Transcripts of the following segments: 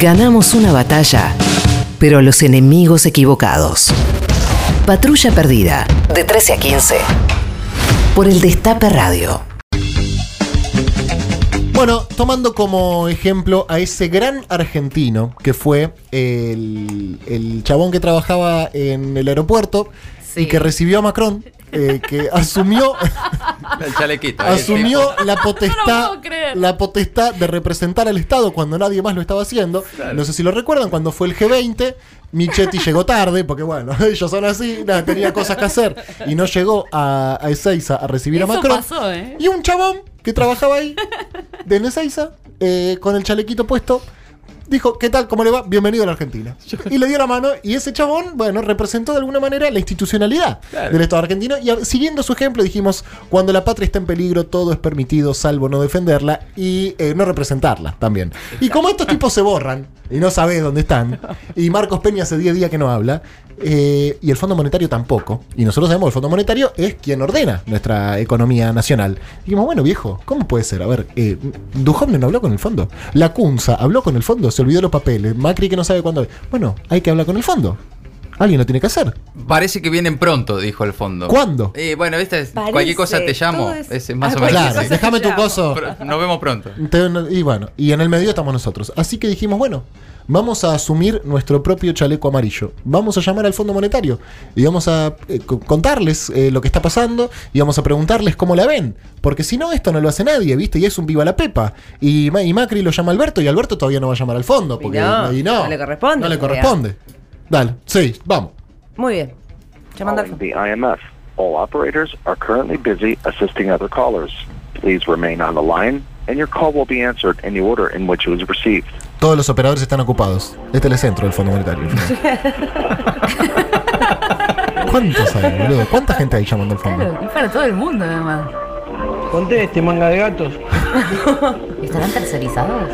Ganamos una batalla, pero los enemigos equivocados. Patrulla Perdida, de 13 a 15. Por el Destape Radio. Bueno, tomando como ejemplo a ese gran argentino que fue el, el chabón que trabajaba en el aeropuerto y que recibió a Macron, eh, que asumió, El chalequito. asumió la potestad, la potestad de representar al Estado cuando nadie más lo estaba haciendo. No sé si lo recuerdan, cuando fue el G20, Michetti llegó tarde, porque bueno, ellos son así, nada, tenía cosas que hacer, y no llegó a, a Ezeiza a recibir a Macron. pasó, ¿eh? Y un chabón que trabajaba ahí, de Ezeiza, eh, con el chalequito puesto, dijo, ¿qué tal? ¿Cómo le va? Bienvenido a la Argentina. Y le dio la mano y ese chabón, bueno, representó de alguna manera la institucionalidad Claro. del Estado argentino. Y siguiendo su ejemplo dijimos, cuando la patria está en peligro, todo es permitido, salvo no defenderla y eh, no representarla también. Y como estos tipos se borran y no sabés dónde están, y Marcos Peña hace 10 días que no habla, eh, y el Fondo Monetario tampoco, y nosotros sabemos que el Fondo Monetario es quien ordena nuestra economía nacional. Dijimos, bueno, viejo, ¿cómo puede ser? A ver, eh, Duhovne no habló con el fondo. La Cunza habló con el fondo, se olvidó los papeles. Macri que no sabe cuándo. Bueno, hay que hablar con el fondo. Alguien lo tiene que hacer. Parece que vienen pronto, dijo el fondo. ¿Cuándo? Eh, bueno, viste, Parece, cualquier cosa te llamo. es- Es más Ah, o menos. Claro, déjame tu coso. Nos vemos pronto. Te- Y bueno, y en el medio estamos nosotros. Así que dijimos, bueno, vamos a asumir nuestro propio chaleco amarillo. Vamos a llamar al Fondo Monetario y vamos a eh, co- contarles eh, lo que está pasando y vamos a preguntarles cómo la ven. Porque si no, esto no lo hace nadie, ¿viste? Y es un viva la pepa. Y, Ma- y Macri lo llama Alberto y Alberto todavía no va a llamar al fondo. Porque Y no, y no, no le corresponde, No le corresponde. Dale, sí, vamos. Muy bien. Llamando al Calling the IMF. All operators are currently busy assisting other callers. Please remain on the line, and your call will be answered in the order in which it was received. Todos los operadores están ocupados. Este es el centro del Fondo Monetario. ¿Cuántos hay, boludo? ¿Cuánta gente hay llamando al fondo? Claro, es para todo el mundo además. Conteste, manga de gatos. ¿Estarán tercerizados?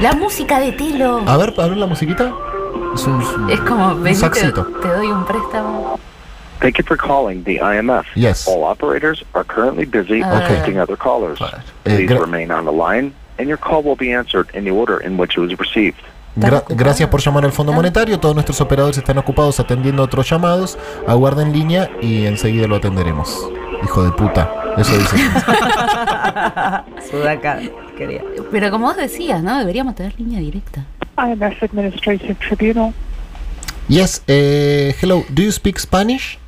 La música de Telo. A ver, a ver la musiquita. Es un, Es como, un vení, te, saxito. te doy un préstamo. Thank you for calling the IMF. Yes. All operators are currently busy Ah. assisting other callers. Eh, Please remain on the line, and your call will be answered in the order in which it was received. Gra- gracias por llamar al Fondo Monetario. Todos nuestros operadores están ocupados atendiendo otros llamados. Aguarda en línea y enseguida lo atenderemos. Hijo de puta. Eso dice. Sudaca, quería. Pero como vos decías, ¿no? Deberíamos tener línea directa. IMF Administrative Tribunal. yes, eh, hello. Do you speak Spanish?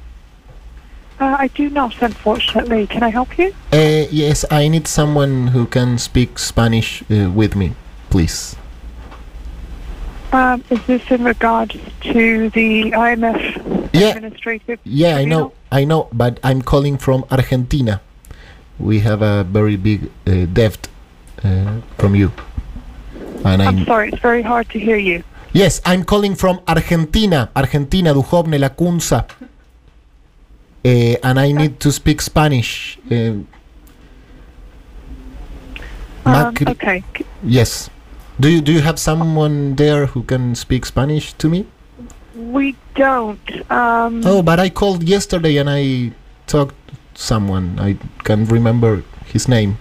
Uh, I do not, unfortunately. Can I help you? Eh, yes, I need someone who can speak Spanish uh, with me, please. Um, is this in regards to the IMF Yeah. Administrative Yeah, I know, I know, but I'm calling from Argentina. We have a very big uh, debt uh, from you. And I'm I'm sorry, it's very hard to hear you. yes, I'm calling from Argentina, Argentina, Duhovne, La Cunza. Uh, and I need to speak Spanish. Uh, Um, okay. Yes. Do you do you have someone there who can speak Spanish to me? We don't. Um, Oh, but I called yesterday and I talked to someone. I can't remember his name.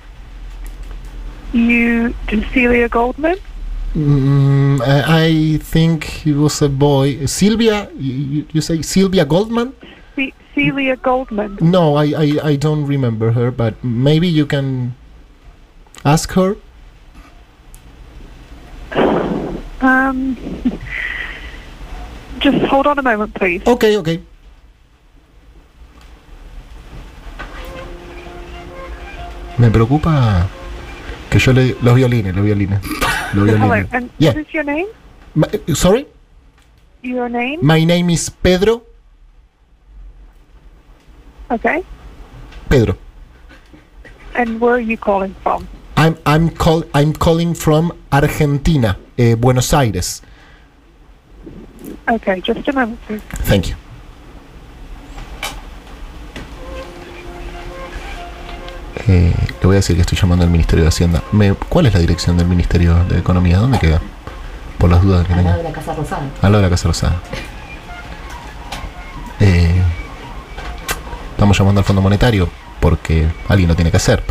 You, Cecilia Goldman? Mm, I I think he was a boy. Sylvia, you, you- say Sylvia Goldman? Ce- Celia Goldman. No, I, I, I don't remember her, but maybe you can ask her. Um, just hold on a moment, please. Okay, okay. Me preocupa que yo le los violines, los violines, los Hello, violines. and Yeah. what is your name? Ma- eh, sorry, Your name? my name is Pedro. Okay. Pedro. And where are you calling from? I'm I'm call I'm calling from Argentina, eh, Buenos Aires. Okay, just a moment, please. Thank you. Eh, le voy a decir que estoy llamando al Ministerio de Hacienda. Me- ¿Cuál es la dirección del Ministerio de Economía? ¿Dónde queda? Por las dudas que Al lado de la Casa Rosada. Al lado de la Casa Rosada. Eh, estamos llamando al Fondo Monetario porque alguien lo tiene que hacer.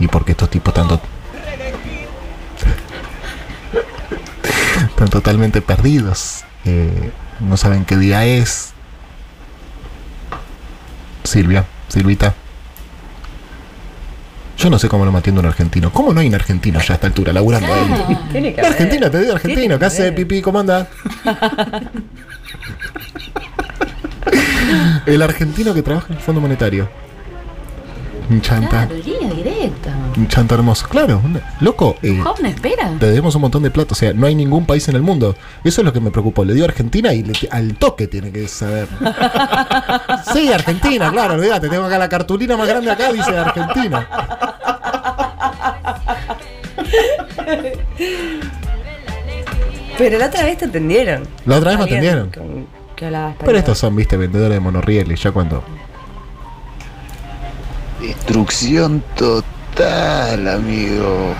Y porque estos tipos tanto... Están totalmente perdidos. Eh, no saben qué día es. Silvia, Silvita. Yo no sé cómo lo matiendo un argentino. ¿Cómo no hay un argentino ya a esta altura, laburando ahí? Tiene que. Argentina, te digo argentino. ¿Qué hace pipí? ¿Cómo anda? El argentino que trabaja en el Fondo Monetario. Un chanta. Claro. Un chanta hermoso. Claro, loco. eh, Joven, espera. te debemos un montón de plata. O sea, no hay ningún país en el mundo. Eso es lo que me preocupó. Le dio a Argentina y le- al toque tiene que saber. sí, Argentina, claro, olvídate. Tengo acá la cartulina más grande acá, dice Argentina. Pero la otra vez te atendieron. La otra vez me atendieron. con- Que. Pero estos son, viste, vendedores de monorrieles. Ya cuando. Destrucción total, amigo.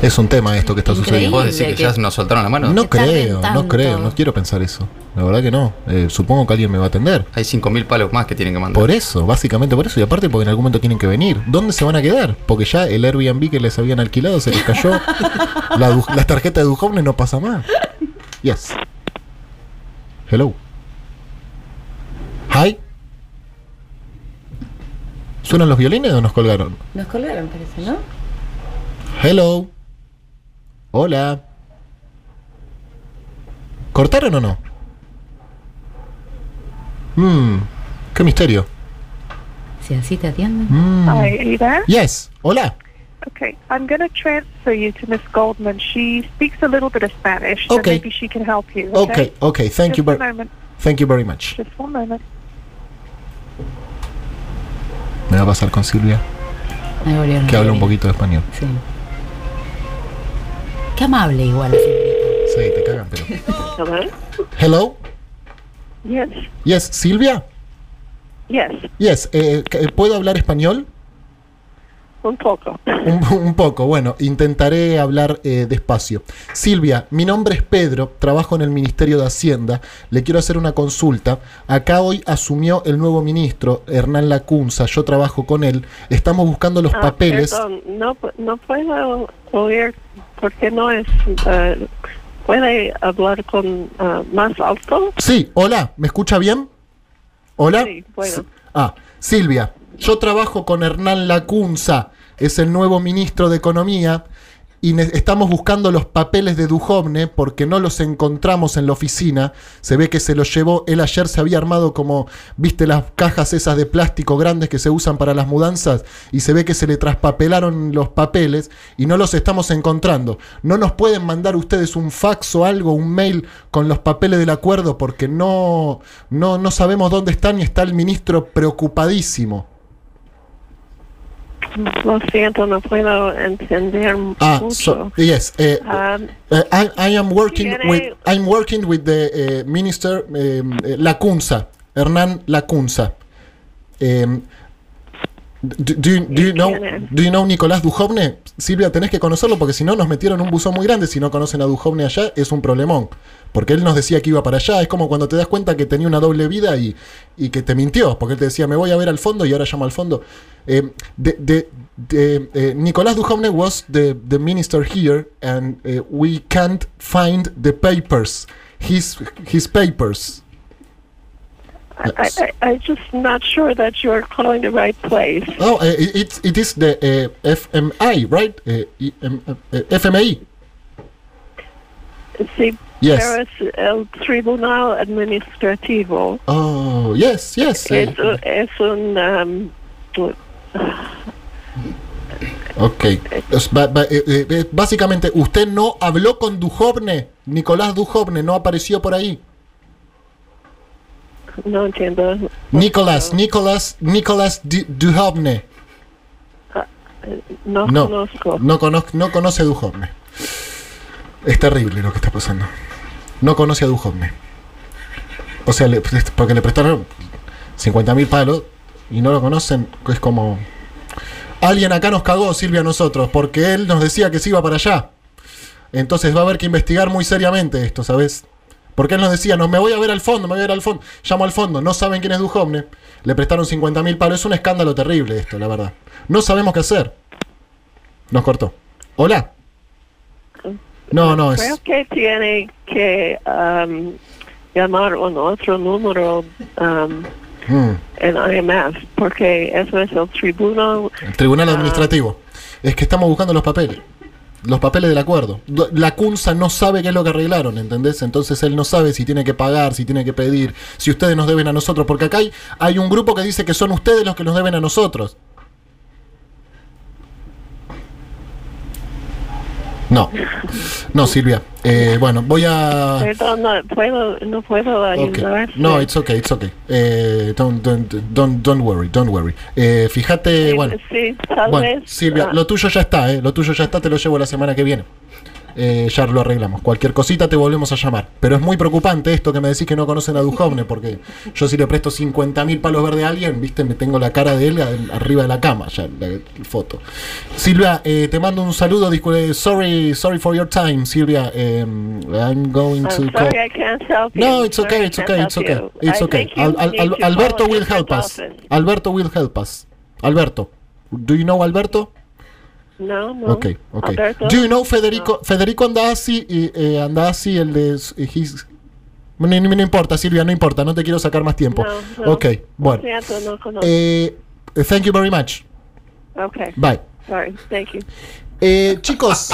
Es un tema esto que está Increíble. sucediendo. ¿Vos decís que, que- ya nos soltaron la mano? No creo, no creo, no quiero pensar eso. La verdad que no. Eh, supongo que alguien me va a atender. Hay 5.000 palos más que tienen que mandar. Por eso, básicamente por eso. Y aparte porque en algún momento tienen que venir. ¿Dónde se van a quedar? Porque ya el Airbnb que les habían alquilado se les cayó. la, la tarjeta de Duhovne no pasa más. Yes. Hello. Hi. ¿Suenan los violines o nos colgaron? Nos colgaron, parece, ¿no? Hello. Hola. ¿Cortaron o no? Hmm. Qué misterio. Si así te atienden. Mm. Hi, are you there? Yes. Hola. Okay, I'm going to transfer you to Miss Goldman. She speaks a little bit of Spanish, so Okay. maybe she can help you. Okay. Okay. Thank Just you very. moment. Thank you very much. Just one moment. Me va a pasar con Silvia, que habla un poquito de español. Sí. Qué amable igual. Sí, te cagan, pero. Hello? Hello. Yes. Yes, Silvia. Yes. Yes. eh, eh, ¿Puedo hablar español? Un poco. Un, un poco, bueno, intentaré hablar eh, despacio. Silvia, mi nombre es Pedro, trabajo en el Ministerio de Hacienda, le quiero hacer una consulta. Acá hoy asumió el nuevo ministro, Hernán Lacunza, yo trabajo con él, estamos buscando los Ah, papeles. perdón, no, no puedo oír porque no es... eh, ¿Puede hablar con ah, más alto? Sí, hola, ¿me escucha bien? Hola. Sí, Ah, Silvia, yo trabajo con Hernán Lacunza, es el nuevo ministro de Economía, y estamos buscando los papeles de Duhovne porque no los encontramos en la oficina. Se ve que se los llevó, él ayer se había armado como, viste, las cajas esas de plástico grandes que se usan para las mudanzas, y se ve que se le traspapelaron los papeles y no los estamos encontrando. ¿No nos pueden mandar ustedes un fax o algo, un mail con los papeles del acuerdo? Porque no, no, no sabemos dónde están y está el ministro preocupadísimo. Lo siento, no puedo entender Ah, mucho. so, yes. eh, Um, Uh, I, I am working ¿Quiere- with I'm working with the uh, minister um, eh, Lacunza, Hernán Lacunza. Um, do, do know Nicolás Duhovne? Silvia, tenés que conocerlo porque si no nos metieron un buzón muy grande. Si no conocen a Duhovne allá es un problemón. Porque él nos decía que iba para allá. Es como cuando te das cuenta que tenía una doble vida y, y que te mintió. Porque él te decía, me voy a ver al fondo y ahora llama al fondo. Eh, the, eh, Nicolás Duhovne was the, the minister here and eh, we can't find the papers. His, his papers. I, I, I'm just not sure that you're calling the right place. Oh, uh, it, it, is the uh, FMI, right? Uh, EM, uh, FMI. Sí, Yes. pero el Tribunal Administrativo. Oh, yes, yes. uh, Es, es un... um, ok. Eh, eh, eh, básicamente, ¿usted no habló con Duhovne? Nicolás Duhovne no apareció por ahí. No entiendo. Nicolás, Nicolás, Nicolás Du- Duhovne. No, No, conozco. no, no conoce a Duhovne. Es terrible lo que está pasando. No conoce a Duhovne. O sea, le- porque le prestaron 50 mil palos y no lo conocen, es como... Alguien acá nos cagó, Silvia, a nosotros, porque él nos decía que se iba para allá. Entonces va a haber que investigar muy seriamente esto, ¿sabes? Porque él nos decía, no, me voy a ver al fondo, me voy a ver al fondo. Llamo al fondo, no saben quién es Duhovne. Le prestaron 50 mil palos. Es un escándalo terrible esto, la verdad. No sabemos qué hacer. Nos cortó. Hola. No, no, Creo es. que tiene que um, llamar un otro número um, Mm, en IMF, porque eso es el tribunal. el Tribunal Ah. Administrativo. Es que estamos buscando los papeles. Los papeles del acuerdo. Do- La CUNSA no sabe qué es lo que arreglaron, ¿entendés? Entonces él no sabe si tiene que pagar, si tiene que pedir, si ustedes nos deben a nosotros. Porque acá hay, hay un grupo que dice que son ustedes los que nos deben a nosotros. No, no, Silvia. Eh, bueno, voy a. Perdón, no puedo, no puedo Okay. ayudar. No, it's okay, it's okay. Eh, don't, don't, don't, don't worry, don't worry. Eh, fíjate, bueno. Sí, tal Bueno, vez. Silvia, ah, lo tuyo ya está, ¿eh? Lo tuyo ya está, te lo llevo la semana que viene. Eh, ya lo arreglamos. Cualquier cosita te volvemos a llamar. Pero es muy preocupante esto que me decís que no conocen a Duhovne, porque yo si le presto 50.000 palos verdes a alguien, viste, me tengo la cara de él arriba de la cama, ya la, la foto. Silvia, eh, te mando un saludo. discu- eh, sorry, sorry for your time, Silvia. em, I'm going to I'm call. sorry I can't help you. No, it's Sorry okay, it's okay, it's okay, you. it's okay. Al- al- al- to call Alberto will help us. Alberto will help us. Alberto, do you know Alberto? No, no. Ok, ok. Alberto, Do you know Federico, Federico Andazzi, y, eh, Andazzi, el de... his- no, no- no importa, Silvia, no importa, no te quiero sacar más tiempo. No, no. Ok, bueno. Eh, thank you very much. okay. Bye. Sorry, thank you. Eh, chicos,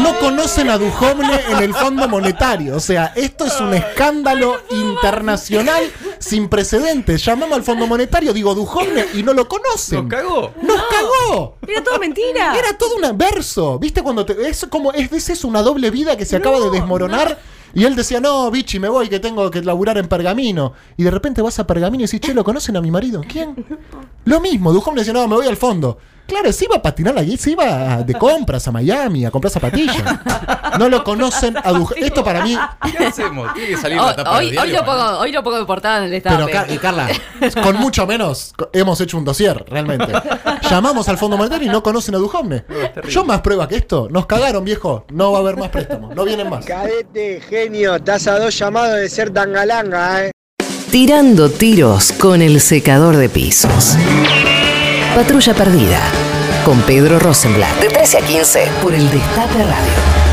no conocen a Duhovne en el Fondo Monetario. O sea, esto es un escándalo internacional sin precedentes. Llamamos al Fondo Monetario, digo Duhovne, y no lo conocen. ¿Nos cagó? ¡Nos cagó! Era todo mentira. Era todo un verso. ¿Viste cuando te, es como es, es, es una doble vida que se acaba de desmoronar? Y él decía, no, bichi, me voy que tengo que laburar en Pergamino. Y de repente vas a Pergamino y decís, che, ¿lo conocen a mi marido? ¿Quién? Lo mismo, Duhovne decía, no, me voy al fondo. Claro, se iba a patinar allí, se iba de compras a Miami, a comprar zapatillas. No lo conocen a. Esto para mí... ¿Qué hacemos? Tiene que salir Hoy, la tapa del hoy, diario. lo pongo, hoy lo pongo de portada en el estado. Pero Car- y Carla, con mucho menos hemos hecho un dossier, realmente. Llamamos al Fondo Monetario y no conocen a Duhovne. Yo más prueba que esto. Nos cagaron, viejo. No va a haber más préstamos. No vienen más. Cadete, genio, estás a dos llamados de ser tangalanga, eh. Tirando tiros con el secador de pisos. Patrulla perdida. Con Pedro Rosenblatt. De 13 a 15 por el Destape Radio.